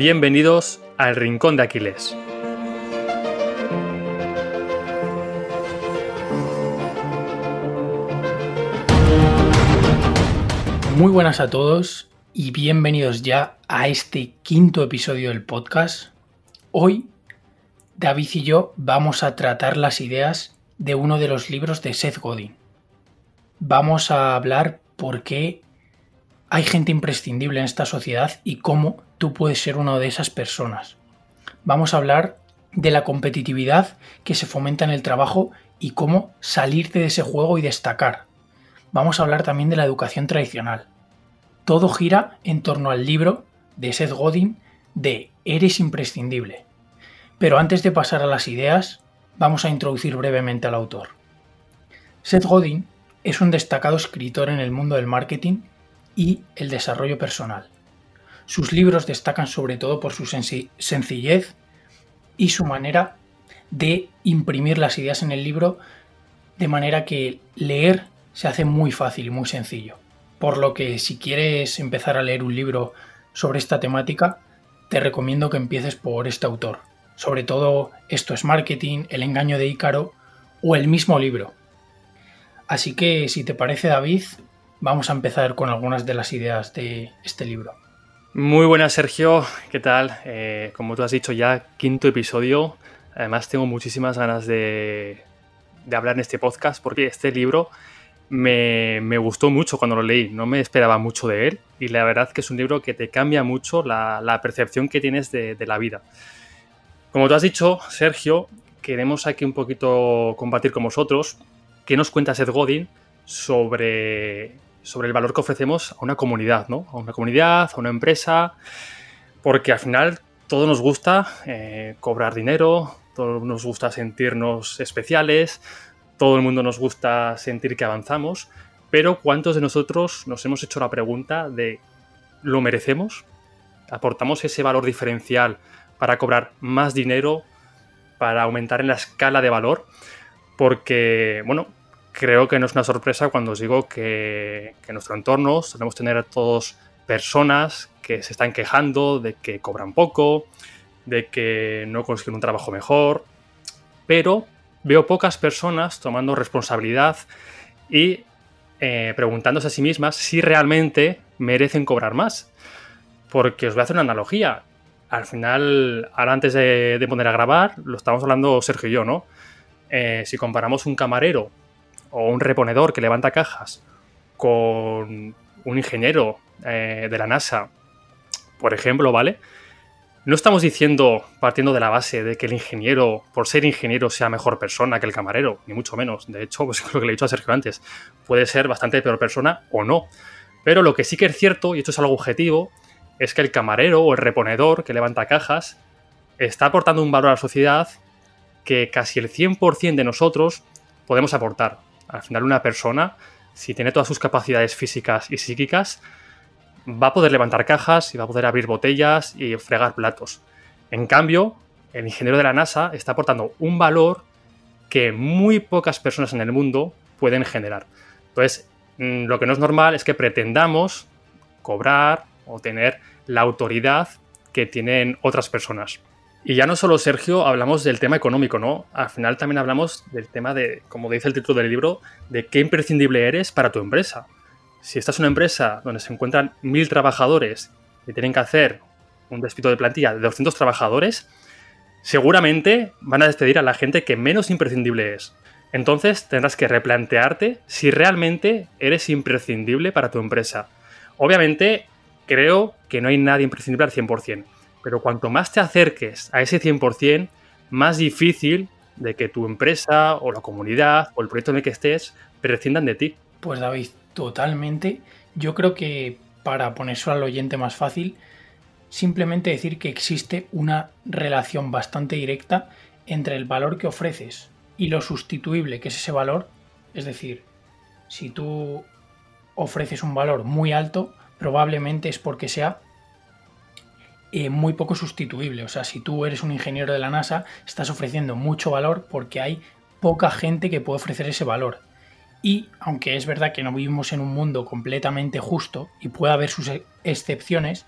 Bienvenidos al Rincón de Aquiles. Muy buenas a todos y bienvenidos ya a este quinto episodio del podcast. Hoy David y yo vamos a tratar las ideas de uno de los libros de Seth Godin. Vamos a hablar por qué hay gente imprescindible en esta sociedad y cómo tú puedes ser una de esas personas. Vamos a hablar de la competitividad que se fomenta en el trabajo y cómo salirte de ese juego y destacar. Vamos a hablar también de la educación tradicional. Todo gira en torno al libro de Seth Godin de Eres imprescindible. Pero antes de pasar a las ideas, vamos a introducir brevemente al autor. Seth Godin es un destacado escritor en el mundo del marketing y el desarrollo personal. Sus libros destacan sobre todo por su sencillez y su manera de imprimir las ideas en el libro de manera que leer se hace muy fácil y muy sencillo. Por lo que si quieres empezar a leer un libro sobre esta temática, te recomiendo que empieces por este autor sobre todo Esto es Marketing, El engaño de Ícaro o el mismo libro. Así que si te parece David, vamos a empezar con algunas de las ideas de este libro. Muy buenas Sergio, ¿qué tal? Eh, como tú has dicho ya, quinto episodio. Además tengo muchísimas ganas de, hablar en este podcast porque este libro me, gustó mucho cuando lo leí, no me esperaba mucho de él y la verdad que es un libro que te cambia mucho la, percepción que tienes de la vida. Como tú has dicho, Sergio, queremos aquí un poquito compartir con vosotros qué nos cuenta Seth Godin sobre, sobre el valor que ofrecemos a una comunidad, ¿no? A una comunidad, a una empresa, porque al final todo nos gusta eh, cobrar dinero, todo nos gusta sentirnos especiales, todo el mundo nos gusta sentir que avanzamos, pero ¿cuántos de nosotros nos hemos hecho la pregunta de ¿lo merecemos? ¿Aportamos ese valor diferencial para cobrar más dinero, para aumentar en la escala de valor, porque, bueno, creo que no es una sorpresa cuando os digo que, en nuestro entorno solemos tener a todos personas que se están quejando de que cobran poco, de que no consiguen un trabajo mejor, pero veo pocas personas tomando responsabilidad y eh, preguntándose a sí mismas si realmente merecen cobrar más. Porque os voy a hacer una analogía al final, ahora antes de, poner a grabar, lo estamos hablando Sergio y yo, ¿no? Eh, si comparamos un camarero o un reponedor que levanta cajas con un ingeniero eh, de la NASA, por ejemplo, ¿vale? No estamos diciendo, partiendo de la base de que el ingeniero, por ser ingeniero, sea mejor persona que el camarero, ni mucho menos. De hecho, pues lo que le he dicho a Sergio antes, puede ser bastante peor persona o no. Pero lo que sí que es cierto, y esto es algo objetivo, es que el camarero o el reponedor que levanta cajas está aportando un valor a la sociedad que casi el 100% de nosotros podemos aportar. Al final una persona, si tiene todas sus capacidades físicas y psíquicas, va a poder levantar cajas y va a poder abrir botellas y fregar platos. En cambio, el ingeniero de la NASA está aportando un valor que muy pocas personas en el mundo pueden generar. Entonces, mm, lo que no es normal es que pretendamos cobrar o tener la autoridad que tienen otras personas. Y ya no solo, Sergio, hablamos del tema económico, ¿no? Al final también hablamos del tema de, como dice el título del libro, de qué imprescindible eres para tu empresa. Si estás en una empresa donde se encuentran mil trabajadores y tienen que hacer un despido de plantilla de 200 trabajadores, seguramente van a despedir a la gente que menos imprescindible es. Entonces tendrás que replantearte si realmente eres imprescindible para tu empresa. Obviamente creo que no hay nadie imprescindible al 100%, pero cuanto más te acerques a ese 100%, más difícil de que tu empresa o la comunidad o el proyecto en el que estés prescindan de ti. Pues David, totalmente. Yo creo que para ponerse al oyente más fácil, simplemente decir que existe una relación bastante directa entre el valor que ofreces y lo sustituible que es ese valor. Es decir, si tú ofreces un valor muy alto, probablemente es porque sea eh, muy poco sustituible. O sea, si tú eres un ingeniero de la NASA, estás ofreciendo mucho valor porque hay poca gente que puede ofrecer ese valor. Y aunque es verdad que no vivimos en un mundo completamente justo y puede haber sus excepciones,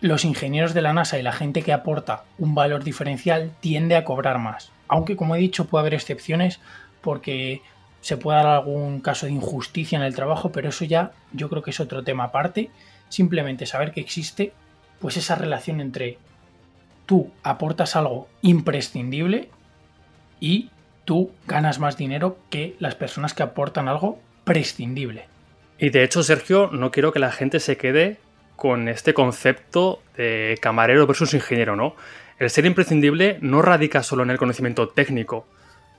los ingenieros de la NASA y la gente que aporta un valor diferencial tiende a cobrar más. Aunque como he dicho puede haber excepciones porque se puede dar algún caso de injusticia en el trabajo, pero eso ya yo creo que es otro tema aparte. Simplemente saber que existe pues esa relación entre tú aportas algo imprescindible y tú ganas más dinero que las personas que aportan algo prescindible. Y de hecho, Sergio, no quiero que la gente se quede con este concepto de camarero versus ingeniero, ¿no? El ser imprescindible no radica solo en el conocimiento técnico.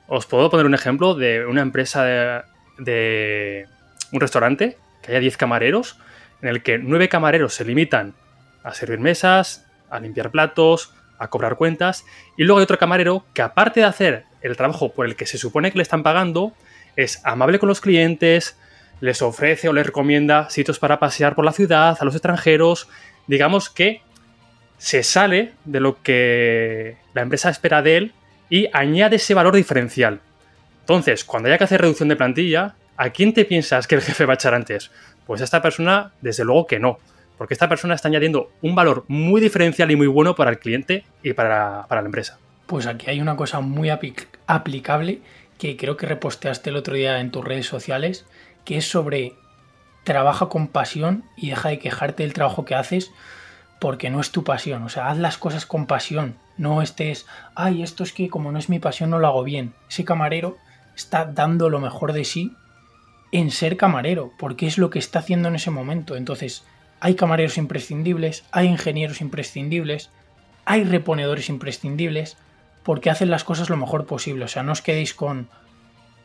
Os puedo poner un ejemplo de una empresa de, un restaurante que haya 10 camareros, en el que 9 camareros se limitan a servir mesas, a limpiar platos, a cobrar cuentas, y luego hay otro camarero que aparte de hacer el trabajo por el que se supone que le están pagando, es amable con los clientes, les ofrece o les recomienda sitios para pasear por la ciudad a los extranjeros. Digamos que se sale de lo que la empresa espera de él y añade ese valor diferencial. Entonces, cuando haya que hacer reducción de plantilla, ¿a quién te piensas que el jefe va a echar antes? Pues a esta persona, desde luego que no. Porque esta persona está añadiendo un valor muy diferencial y muy bueno para el cliente y para, la empresa. Pues aquí hay una cosa muy aplicable que creo que reposteaste el otro día en tus redes sociales que es sobre trabaja con pasión y deja de quejarte del trabajo que haces porque no es tu pasión. O sea, haz las cosas con pasión. No estés, ay, esto es que como no es mi pasión no lo hago bien. Ese camarero está dando lo mejor de sí en ser camarero, porque es lo que está haciendo en ese momento. Entonces, hay camareros imprescindibles, hay ingenieros imprescindibles, hay reponedores imprescindibles, porque hacen las cosas lo mejor posible. O sea, no os quedéis con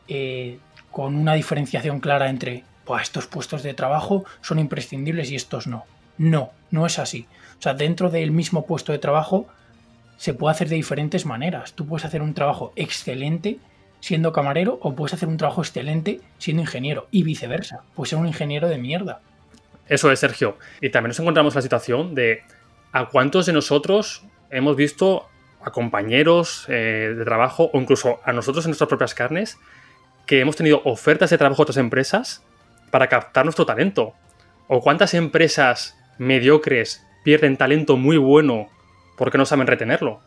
eh, con una diferenciación clara entre estos puestos de trabajo son imprescindibles y estos no. No, no es así. O sea, dentro del mismo puesto de trabajo se puede hacer de diferentes maneras. Tú puedes hacer un trabajo excelente siendo camarero o puedes hacer un trabajo excelente siendo ingeniero y viceversa. Puedes ser un ingeniero de mierda. Eso es, Sergio. Y también nos encontramos la situación de a cuántos de nosotros hemos visto a compañeros eh, de trabajo o incluso a nosotros en nuestras propias carnes que hemos tenido ofertas de trabajo de otras empresas para captar nuestro talento. ¿O cuántas empresas mediocres pierden talento muy bueno porque no saben retenerlo?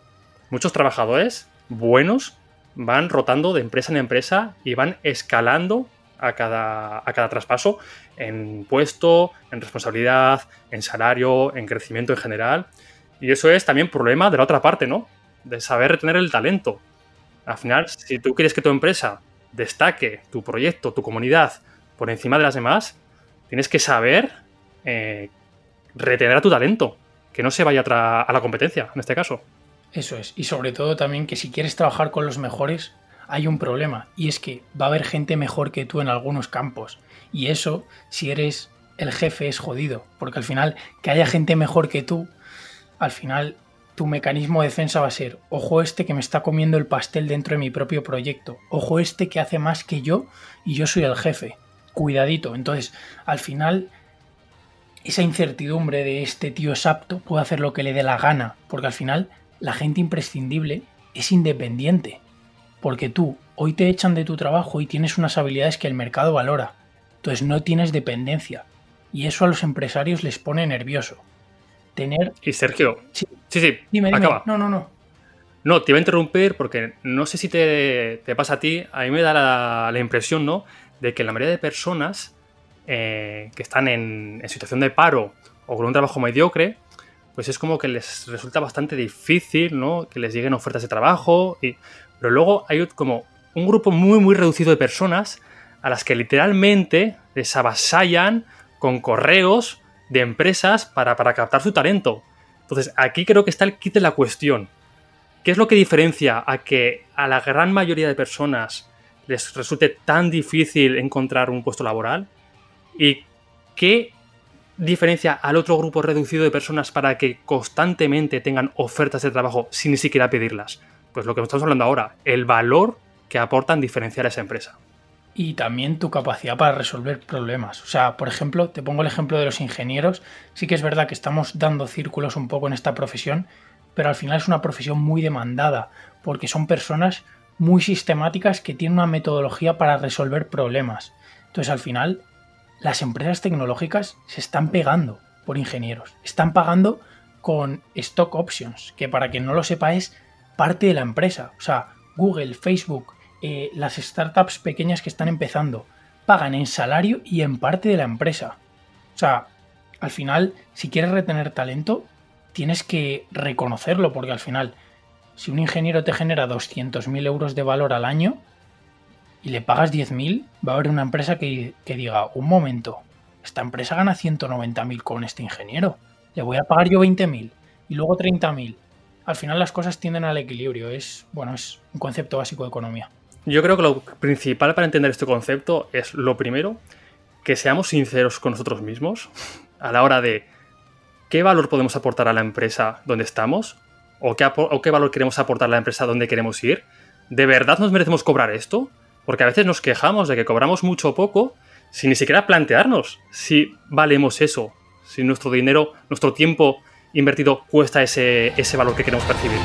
Muchos trabajadores buenos van rotando de empresa en empresa y van escalando a cada, a cada traspaso en puesto, en responsabilidad, en salario, en crecimiento en general. Y eso es también problema de la otra parte, ¿no? De saber retener el talento. Al final, si tú quieres que tu empresa destaque tu proyecto, tu comunidad por encima de las demás, tienes que saber eh, retener a tu talento, que no se vaya a la competencia, en este caso. Eso es, y sobre todo también que si quieres trabajar con los mejores, hay un problema, y es que va a haber gente mejor que tú en algunos campos, y eso, si eres el jefe, es jodido, porque al final, que haya gente mejor que tú, al final tu mecanismo de defensa va a ser, ojo este que me está comiendo el pastel dentro de mi propio proyecto, ojo este que hace más que yo y yo soy el jefe, cuidadito. Entonces, al final, esa incertidumbre de este tío es apto puede hacer lo que le dé la gana, porque al final la gente imprescindible es independiente, porque tú hoy te echan de tu trabajo y tienes unas habilidades que el mercado valora, entonces no tienes dependencia, y eso a los empresarios les pone nervioso tener. Y Sergio. Sí, sí, dime, acaba. No, no, no. No, te iba a interrumpir porque no sé si te, pasa a ti. A mí me da la, impresión, ¿no? De que la mayoría de personas eh, que están en, situación de paro o con un trabajo mediocre, pues es como que les resulta bastante difícil, ¿no? Que les lleguen ofertas de trabajo. Y, pero luego hay como un grupo muy, muy reducido de personas a las que literalmente les avasallan con correos de empresas para, captar su talento. Entonces, aquí creo que está el kit de la cuestión. ¿Qué es lo que diferencia a que a la gran mayoría de personas les resulte tan difícil encontrar un puesto laboral? ¿Y qué diferencia al otro grupo reducido de personas para que constantemente tengan ofertas de trabajo sin ni siquiera pedirlas? Pues lo que estamos hablando ahora, el valor que aportan diferenciar a esa empresa y también tu capacidad para resolver problemas. O sea, por ejemplo, te pongo el ejemplo de los ingenieros. Sí que es verdad que estamos dando círculos un poco en esta profesión, pero al final es una profesión muy demandada, porque son personas muy sistemáticas que tienen una metodología para resolver problemas. Entonces, al final, las empresas tecnológicas se están pegando por ingenieros. Están pagando con stock options, que para quien no lo sepa es parte de la empresa. O sea, Google, Facebook, eh, las startups pequeñas que están empezando, pagan en salario y en parte de la empresa. O sea, al final, si quieres retener talento, tienes que reconocerlo, porque al final, si un ingeniero te genera 200.000 euros de valor al año y le pagas 10.000, va a haber una empresa que, que diga, un momento, esta empresa gana 190.000 con este ingeniero, le voy a pagar yo 20.000 y luego 30.000. Al final las cosas tienden al equilibrio, es, bueno, es un concepto básico de economía. Yo creo que lo principal para entender este concepto es lo primero, que seamos sinceros con nosotros mismos a la hora de qué valor podemos aportar a la empresa donde estamos o qué, o qué valor queremos aportar a la empresa donde queremos ir. ¿De verdad nos merecemos cobrar esto? Porque a veces nos quejamos de que cobramos mucho o poco sin ni siquiera plantearnos si valemos eso, si nuestro dinero, nuestro tiempo invertido cuesta ese, ese valor que queremos percibir.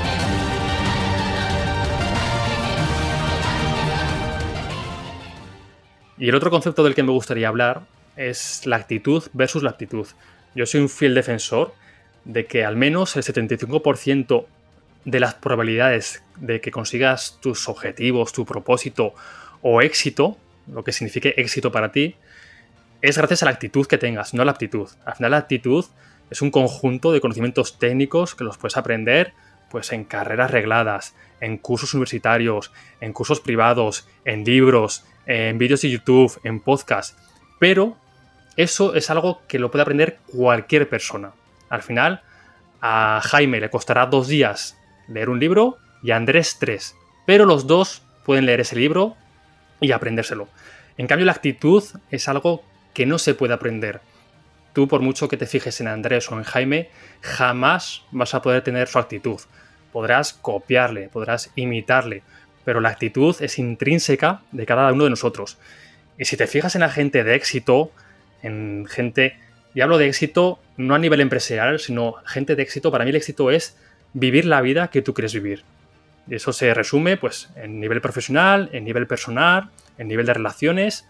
Y el otro concepto del que me gustaría hablar es la actitud versus la actitud. Yo soy un fiel defensor de que al menos el 75% de las probabilidades de que consigas tus objetivos, tu propósito o éxito, lo que signifique éxito para ti, es gracias a la actitud que tengas, no a la aptitud. Al final la actitud es un conjunto de conocimientos técnicos que los puedes aprender pues en carreras regladas, en cursos universitarios, en cursos privados, en libros, en vídeos de YouTube, en podcast. Pero eso es algo que lo puede aprender cualquier persona. Al final, a Jaime le costará dos días leer un libro y a Andrés tres. Pero los dos pueden leer ese libro y aprendérselo. En cambio, la actitud es algo que no se puede aprender. Tú, por mucho que te fijes en Andrés o en Jaime, jamás vas a poder tener su actitud. Podrás copiarle, podrás imitarle, pero la actitud es intrínseca de cada uno de nosotros. Y si te fijas en la gente de éxito, en gente, y hablo de éxito no a nivel empresarial, sino gente de éxito, para mí el éxito es vivir la vida que tú quieres vivir. Y eso se resume pues en nivel profesional, en nivel personal, en nivel de relaciones,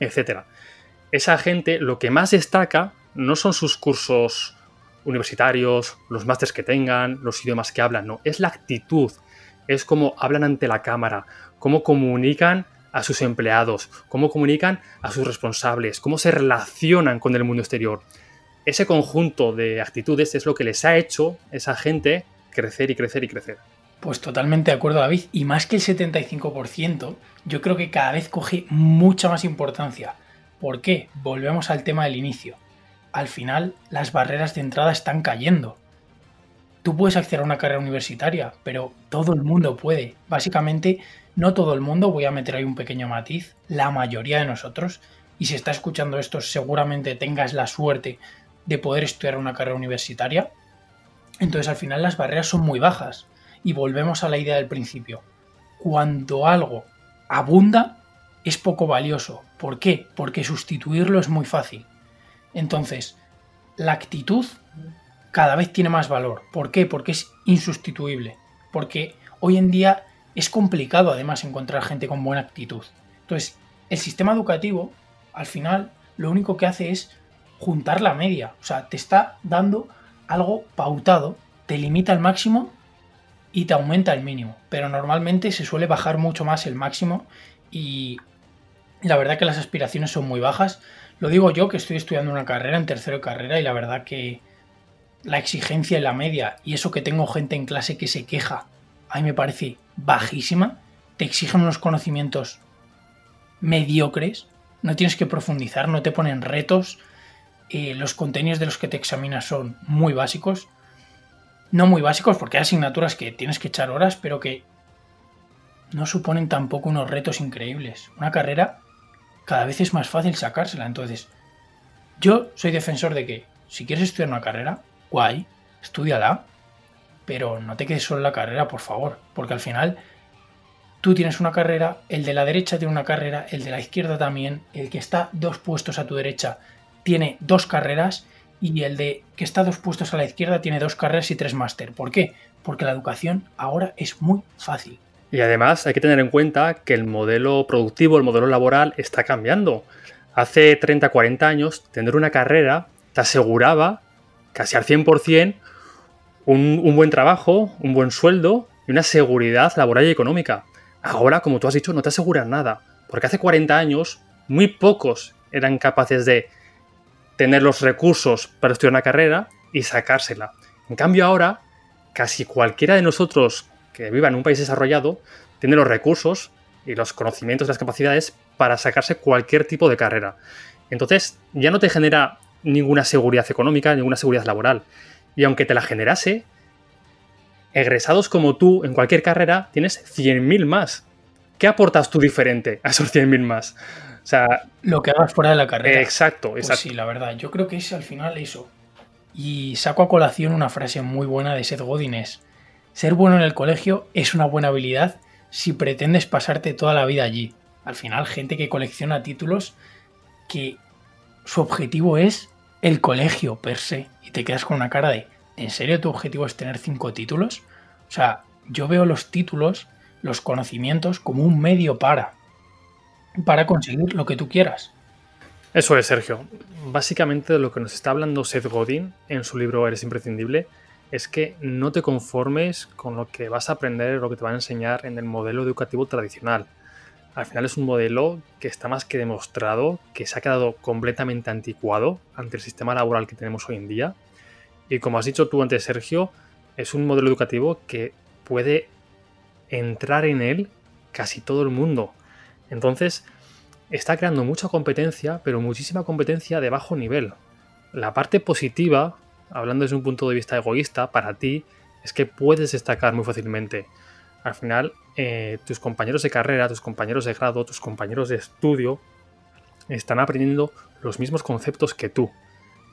etc. Esa gente lo que más destaca no son sus cursos universitarios, los másteres que tengan, los idiomas que hablan, no, es la actitud es cómo hablan ante la cámara, cómo comunican a sus empleados, cómo comunican a sus responsables, cómo se relacionan con el mundo exterior. Ese conjunto de actitudes es lo que les ha hecho esa gente crecer y crecer y crecer. Pues totalmente de acuerdo, David. Y más que el 75%, yo creo que cada vez coge mucha más importancia. ¿Por qué? Volvemos al tema del inicio. Al final, las barreras de entrada están cayendo tú puedes acceder a una carrera universitaria, pero todo el mundo puede. Básicamente, no todo el mundo, voy a meter ahí un pequeño matiz, la mayoría de nosotros, y si estás escuchando esto, seguramente tengas la suerte de poder estudiar una carrera universitaria. Entonces, al final, las barreras son muy bajas. Y volvemos a la idea del principio. Cuando algo abunda, es poco valioso. ¿Por qué? Porque sustituirlo es muy fácil. Entonces, la actitud cada vez tiene más valor. ¿Por qué? Porque es insustituible. Porque hoy en día es complicado además encontrar gente con buena actitud. Entonces, el sistema educativo, al final, lo único que hace es juntar la media. O sea, te está dando algo pautado, te limita al máximo y te aumenta el mínimo. Pero normalmente se suele bajar mucho más el máximo y la verdad que las aspiraciones son muy bajas. Lo digo yo que estoy estudiando una carrera en tercero de carrera y la verdad que la exigencia en la media y eso que tengo gente en clase que se queja, a mí me parece bajísima. Te exigen unos conocimientos mediocres, no tienes que profundizar, no te ponen retos. Eh, los contenidos de los que te examinas son muy básicos. No muy básicos porque hay asignaturas que tienes que echar horas, pero que no suponen tampoco unos retos increíbles. Una carrera cada vez es más fácil sacársela. Entonces, yo soy defensor de que si quieres estudiar una carrera, guay, estudiala, pero no te quedes solo en la carrera, por favor, porque al final tú tienes una carrera, el de la derecha tiene una carrera, el de la izquierda también, el que está dos puestos a tu derecha tiene dos carreras y el de que está dos puestos a la izquierda tiene dos carreras y tres máster. ¿Por qué? Porque la educación ahora es muy fácil. Y además hay que tener en cuenta que el modelo productivo, el modelo laboral está cambiando. Hace 30, 40 años, tener una carrera te aseguraba casi al 100% un, un buen trabajo, un buen sueldo y una seguridad laboral y económica. Ahora, como tú has dicho, no te aseguran nada, porque hace 40 años muy pocos eran capaces de tener los recursos para estudiar una carrera y sacársela. En cambio ahora, casi cualquiera de nosotros que viva en un país desarrollado tiene los recursos y los conocimientos y las capacidades para sacarse cualquier tipo de carrera. Entonces ya no te genera ninguna seguridad económica, ninguna seguridad laboral. Y aunque te la generase, egresados como tú en cualquier carrera tienes 100.000 más. ¿Qué aportas tú diferente a esos 100.000 más? O sea, lo que hagas fuera de la carrera. Exacto, pues exacto. sí, la verdad. Yo creo que es al final eso. Y saco a colación una frase muy buena de Seth Godin es, ser bueno en el colegio es una buena habilidad si pretendes pasarte toda la vida allí. Al final, gente que colecciona títulos que su objetivo es el colegio per se. Y te quedas con una cara de, ¿en serio tu objetivo es tener cinco títulos? O sea, yo veo los títulos, los conocimientos como un medio para, para conseguir lo que tú quieras. Eso es, Sergio. Básicamente de lo que nos está hablando Seth Godin en su libro Eres imprescindible es que no te conformes con lo que vas a aprender lo que te van a enseñar en el modelo educativo tradicional. Al final es un modelo que está más que demostrado, que se ha quedado completamente anticuado ante el sistema laboral que tenemos hoy en día. Y como has dicho tú antes, Sergio, es un modelo educativo que puede entrar en él casi todo el mundo. Entonces, está creando mucha competencia, pero muchísima competencia de bajo nivel. La parte positiva, hablando desde un punto de vista egoísta, para ti es que puedes destacar muy fácilmente. Al final, eh, tus compañeros de carrera, tus compañeros de grado, tus compañeros de estudio están aprendiendo los mismos conceptos que tú.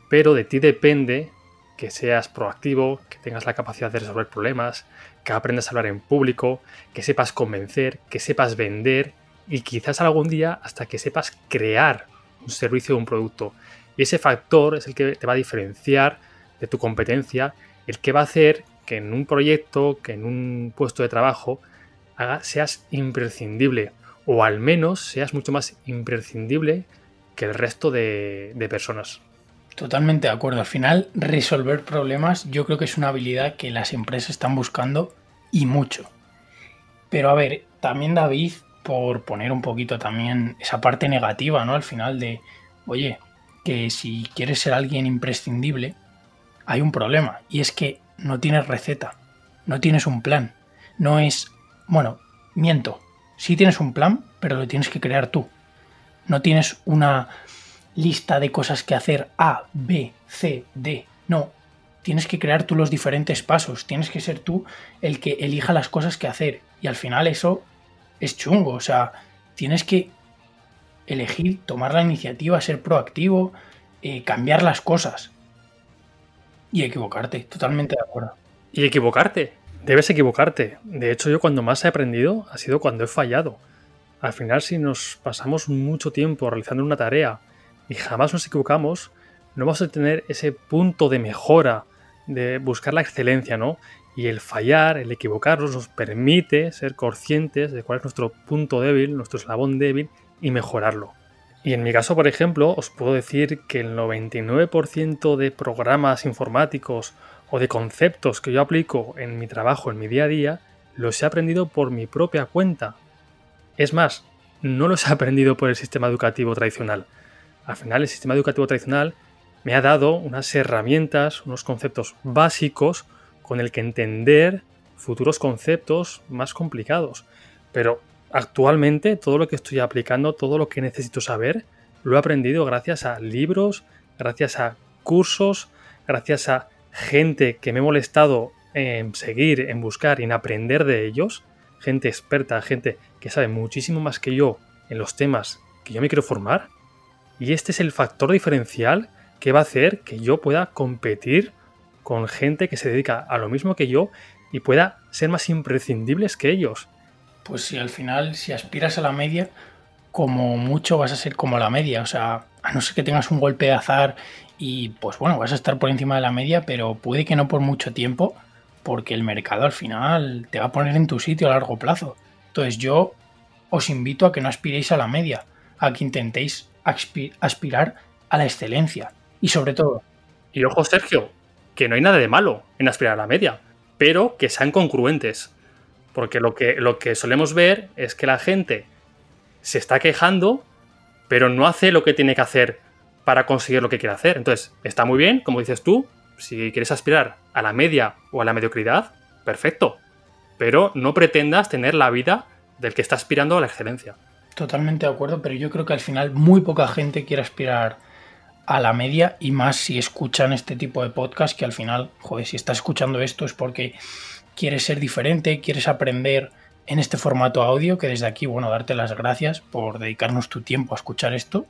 Pero de ti depende que seas proactivo, que tengas la capacidad de resolver problemas, que aprendas a hablar en público, que sepas convencer, que sepas vender y quizás algún día hasta que sepas crear un servicio o un producto. Y ese factor es el que te va a diferenciar de tu competencia, el que va a hacer que en un proyecto, que en un puesto de trabajo, seas imprescindible o al menos seas mucho más imprescindible que el resto de, de personas. Totalmente de acuerdo. Al final, resolver problemas yo creo que es una habilidad que las empresas están buscando y mucho. Pero a ver, también David por poner un poquito también esa parte negativa, ¿no? Al final de, oye, que si quieres ser alguien imprescindible, hay un problema. Y es que no tienes receta, no tienes un plan. No es, bueno, miento, sí tienes un plan, pero lo tienes que crear tú. No tienes una lista de cosas que hacer A, B, C, D. No, tienes que crear tú los diferentes pasos, tienes que ser tú el que elija las cosas que hacer. Y al final eso es chungo. O sea, tienes que elegir, tomar la iniciativa, ser proactivo, eh, cambiar las cosas. Y equivocarte, totalmente de acuerdo. Y equivocarte, debes equivocarte. De hecho, yo cuando más he aprendido ha sido cuando he fallado. Al final, si nos pasamos mucho tiempo realizando una tarea y jamás nos equivocamos, no vamos a tener ese punto de mejora, de buscar la excelencia, ¿no? Y el fallar, el equivocarnos, nos permite ser conscientes de cuál es nuestro punto débil, nuestro eslabón débil y mejorarlo. Y en mi caso, por ejemplo, os puedo decir que el 99% de programas informáticos o de conceptos que yo aplico en mi trabajo, en mi día a día, los he aprendido por mi propia cuenta. Es más, no los he aprendido por el sistema educativo tradicional. Al final, el sistema educativo tradicional me ha dado unas herramientas, unos conceptos básicos con el que entender futuros conceptos más complicados. Pero actualmente todo lo que estoy aplicando, todo lo que necesito saber, lo he aprendido gracias a libros, gracias a cursos, gracias a gente que me he molestado en seguir, en buscar y en aprender de ellos, gente experta, gente que sabe muchísimo más que yo en los temas que yo me quiero formar. Y este es el factor diferencial que va a hacer que yo pueda competir con gente que se dedica a lo mismo que yo y pueda ser más imprescindibles que ellos. Pues si al final, si aspiras a la media, como mucho vas a ser como la media. O sea, a no ser que tengas un golpe de azar y pues bueno, vas a estar por encima de la media, pero puede que no por mucho tiempo, porque el mercado al final te va a poner en tu sitio a largo plazo. Entonces yo os invito a que no aspiréis a la media, a que intentéis aspirar a la excelencia. Y sobre todo... Y ojo, Sergio, que no hay nada de malo en aspirar a la media, pero que sean congruentes. Porque lo que, lo que solemos ver es que la gente se está quejando, pero no hace lo que tiene que hacer para conseguir lo que quiere hacer. Entonces, está muy bien, como dices tú, si quieres aspirar a la media o a la mediocridad, perfecto. Pero no pretendas tener la vida del que está aspirando a la excelencia. Totalmente de acuerdo, pero yo creo que al final muy poca gente quiere aspirar a la media y más si escuchan este tipo de podcast que al final, joder, si estás escuchando esto es porque quieres ser diferente, quieres aprender en este formato audio, que desde aquí, bueno, darte las gracias por dedicarnos tu tiempo a escuchar esto.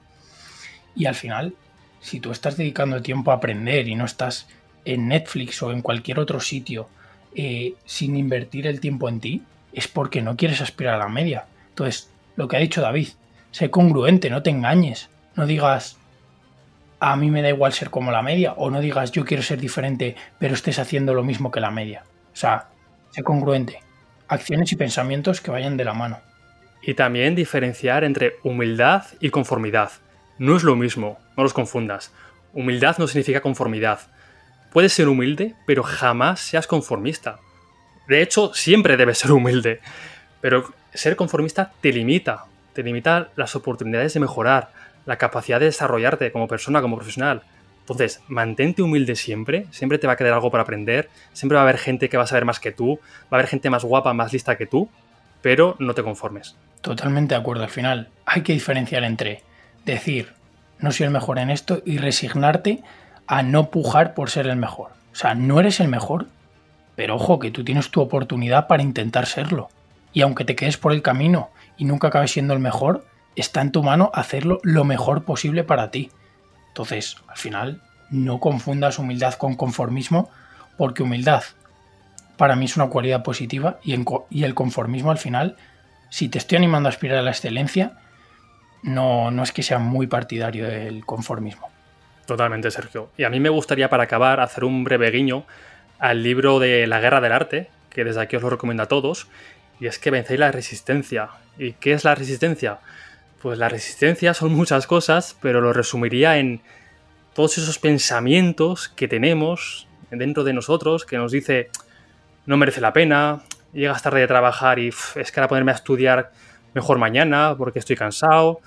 Y al final, si tú estás dedicando tiempo a aprender y no estás en Netflix o en cualquier otro sitio eh, sin invertir el tiempo en ti, es porque no quieres aspirar a la media. Entonces, lo que ha dicho David, sé congruente, no te engañes. No digas, a mí me da igual ser como la media, o no digas, yo quiero ser diferente, pero estés haciendo lo mismo que la media. O sea, sé congruente. Acciones y pensamientos que vayan de la mano. Y también diferenciar entre humildad y conformidad. No es lo mismo, no los confundas. Humildad no significa conformidad. Puedes ser humilde, pero jamás seas conformista. De hecho, siempre debes ser humilde. Pero ser conformista te limita. Te limita las oportunidades de mejorar, la capacidad de desarrollarte como persona, como profesional. Entonces, mantente humilde siempre, siempre te va a quedar algo para aprender, siempre va a haber gente que va a saber más que tú, va a haber gente más guapa, más lista que tú, pero no te conformes. Totalmente de acuerdo, al final hay que diferenciar entre decir, no soy el mejor en esto y resignarte a no pujar por ser el mejor. O sea, no eres el mejor, pero ojo que tú tienes tu oportunidad para intentar serlo. Y aunque te quedes por el camino y nunca acabes siendo el mejor, está en tu mano hacerlo lo mejor posible para ti. Entonces, al final, no confundas humildad con conformismo, porque humildad para mí es una cualidad positiva y, el conformismo al final, si te estoy animando a aspirar a la excelencia, no, no es que sea muy partidario del conformismo. Totalmente, Sergio. Y a mí me gustaría, para acabar, hacer un breve guiño al libro de La Guerra del Arte, que desde aquí os lo recomiendo a todos, y es que vencéis la resistencia. ¿Y qué es la resistencia? Pues la resistencia son muchas cosas, pero lo resumiría en todos esos pensamientos que tenemos dentro de nosotros que nos dice no merece la pena, llegas tarde de trabajar y es que ahora ponerme a estudiar mejor mañana porque estoy cansado,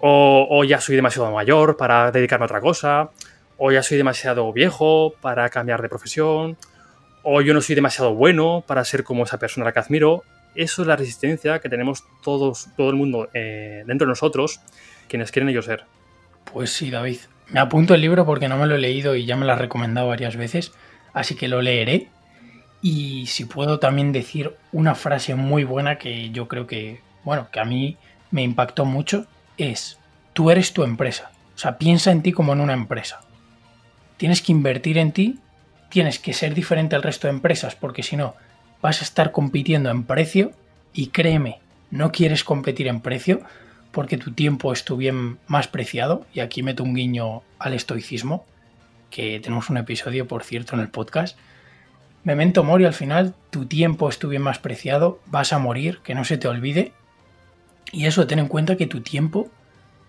o, ya soy demasiado mayor para dedicarme a otra cosa, o ya soy demasiado viejo para cambiar de profesión, o yo no soy demasiado bueno para ser como esa persona a la que admiro. Eso es la resistencia que tenemos todos, todo el mundo eh, dentro de nosotros, quienes quieren ellos ser. Pues sí, David. Me apunto el libro porque no me lo he leído y ya me lo has recomendado varias veces, así que lo leeré. Y si puedo también decir una frase muy buena que yo creo que, bueno, que a mí me impactó mucho, es, tú eres tu empresa. O sea, piensa en ti como en una empresa. Tienes que invertir en ti, tienes que ser diferente al resto de empresas, porque si no, vas a estar compitiendo en precio y créeme, no quieres competir en precio porque tu tiempo es tu bien más preciado, y aquí meto un guiño al estoicismo, que tenemos un episodio, por cierto, en el podcast. Memento mori, al final, tu tiempo es tu bien más preciado, vas a morir, que no se te olvide, y eso, ten en cuenta que tu tiempo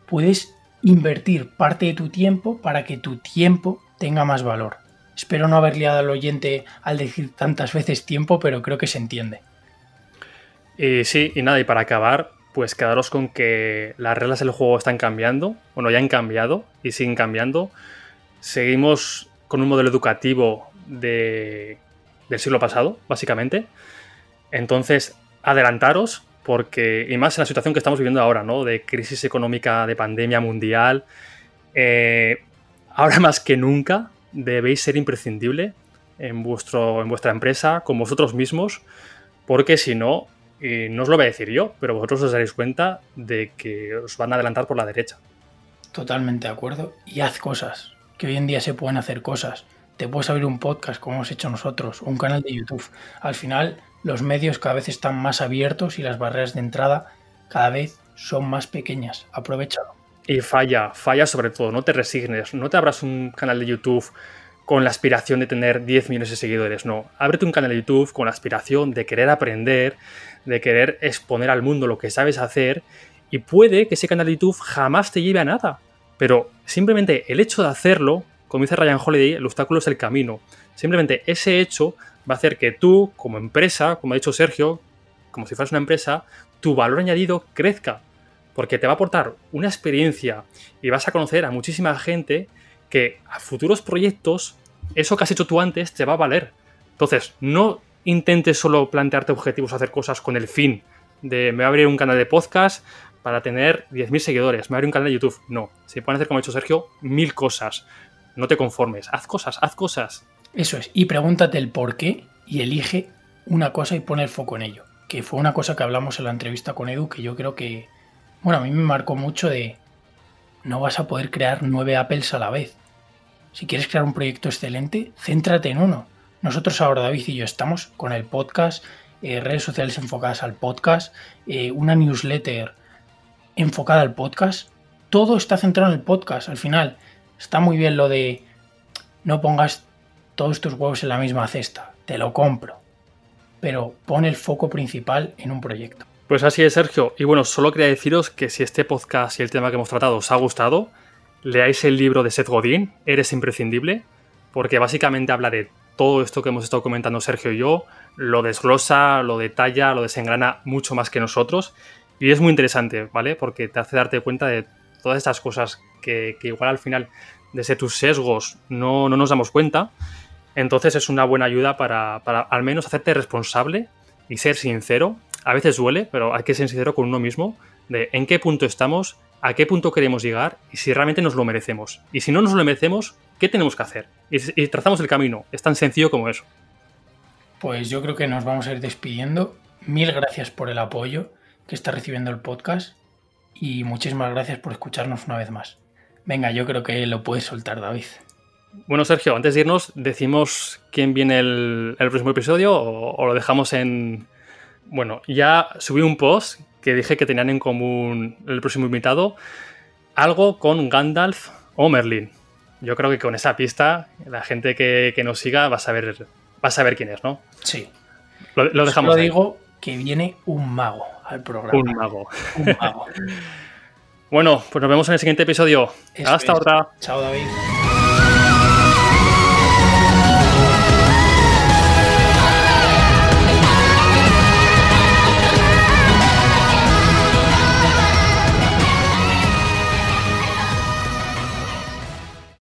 puedes invertir parte de tu tiempo para que tu tiempo tenga más valor. Espero no haber liado al oyente al decir tantas veces tiempo, pero creo que se entiende. Y sí, y nada, y para acabar, pues quedaros con que las reglas del juego están cambiando, bueno, ya han cambiado y siguen cambiando. Seguimos con un modelo educativo de, del siglo pasado, básicamente. Entonces, adelantaros, porque, y más en la situación que estamos viviendo ahora, ¿no? De crisis económica, de pandemia mundial, eh, ahora más que nunca debéis ser imprescindible en, vuestro, en vuestra empresa, con vosotros mismos, porque si no, y no os lo voy a decir yo, pero vosotros os daréis cuenta de que os van a adelantar por la derecha. Totalmente de acuerdo. Y haz cosas, que hoy en día se pueden hacer cosas. Te puedes abrir un podcast como hemos hecho nosotros, un canal de YouTube. Al final, los medios cada vez están más abiertos y las barreras de entrada cada vez son más pequeñas. Aprovechalo. Y falla, falla sobre todo, no te resignes, no te abras un canal de YouTube con la aspiración de tener 10 millones de seguidores, no. Ábrete un canal de YouTube con la aspiración de querer aprender, de querer exponer al mundo lo que sabes hacer y puede que ese canal de YouTube jamás te lleve a nada, pero simplemente el hecho de hacerlo como dice Ryan Holiday, el obstáculo es el camino. Simplemente ese hecho va a hacer que tú, como empresa, como ha dicho Sergio, como si fueras una empresa, tu valor añadido crezca. Porque te va a aportar una experiencia y vas a conocer a muchísima gente que a futuros proyectos, eso que has hecho tú antes te va a valer. Entonces, no intentes solo plantearte objetivos, hacer cosas con el fin de me voy a abrir un canal de podcast para tener 10.000 seguidores, me voy a abrir un canal de YouTube. No, se pueden hacer, como ha dicho Sergio, mil cosas. No te conformes, haz cosas, haz cosas. Eso es, y pregúntate el por qué y elige una cosa y pone el foco en ello. Que fue una cosa que hablamos en la entrevista con Edu que yo creo que, bueno, a mí me marcó mucho de no vas a poder crear nueve Apples a la vez. Si quieres crear un proyecto excelente, céntrate en uno. Nosotros ahora, David y yo, estamos con el podcast, eh, redes sociales enfocadas al podcast, eh, una newsletter enfocada al podcast. Todo está centrado en el podcast. Al final, está muy bien lo de no pongas todos tus huevos en la misma cesta. Te lo compro. Pero pon el foco principal en un proyecto. Pues así es, Sergio. Y bueno, solo quería deciros que si este podcast y el tema que hemos tratado os ha gustado, leáis el libro de Seth Godin, Eres imprescindible, porque básicamente habla de todo esto que hemos estado comentando Sergio y yo, lo desglosa, lo detalla, lo desengrana mucho más que nosotros. Y es muy interesante, ¿vale? Porque te hace darte cuenta de todas estas cosas que, igual al final, desde tus sesgos, no, no, nos damos cuenta. Entonces es una buena ayuda para, para al menos hacerte responsable y ser sincero. A veces duele, pero hay que ser sincero con uno mismo de en qué punto estamos a qué punto queremos llegar y si realmente nos lo merecemos. Y si no nos lo merecemos, ¿qué tenemos que hacer? Y, trazamos el camino. Es tan sencillo como eso. Pues yo creo que nos vamos a ir despidiendo. Mil gracias por el apoyo que está recibiendo el podcast y muchísimas gracias por escucharnos una vez más. Venga, yo creo que lo puedes soltar, David. Bueno, Sergio, antes de irnos, ¿decimos quién viene el, próximo episodio o, lo dejamos en... Bueno, ya subí un post que dije que tenían en común el próximo invitado, algo con Gandalf o Merlin. Yo creo que con esa pista la gente que, nos siga va a saber va a saber quién es, ¿no? Sí. Lo, dejamos. Lo digo que viene un mago al programa. Un mago. Un mago. bueno, pues nos vemos en el siguiente episodio. Hasta otra. Chao, David.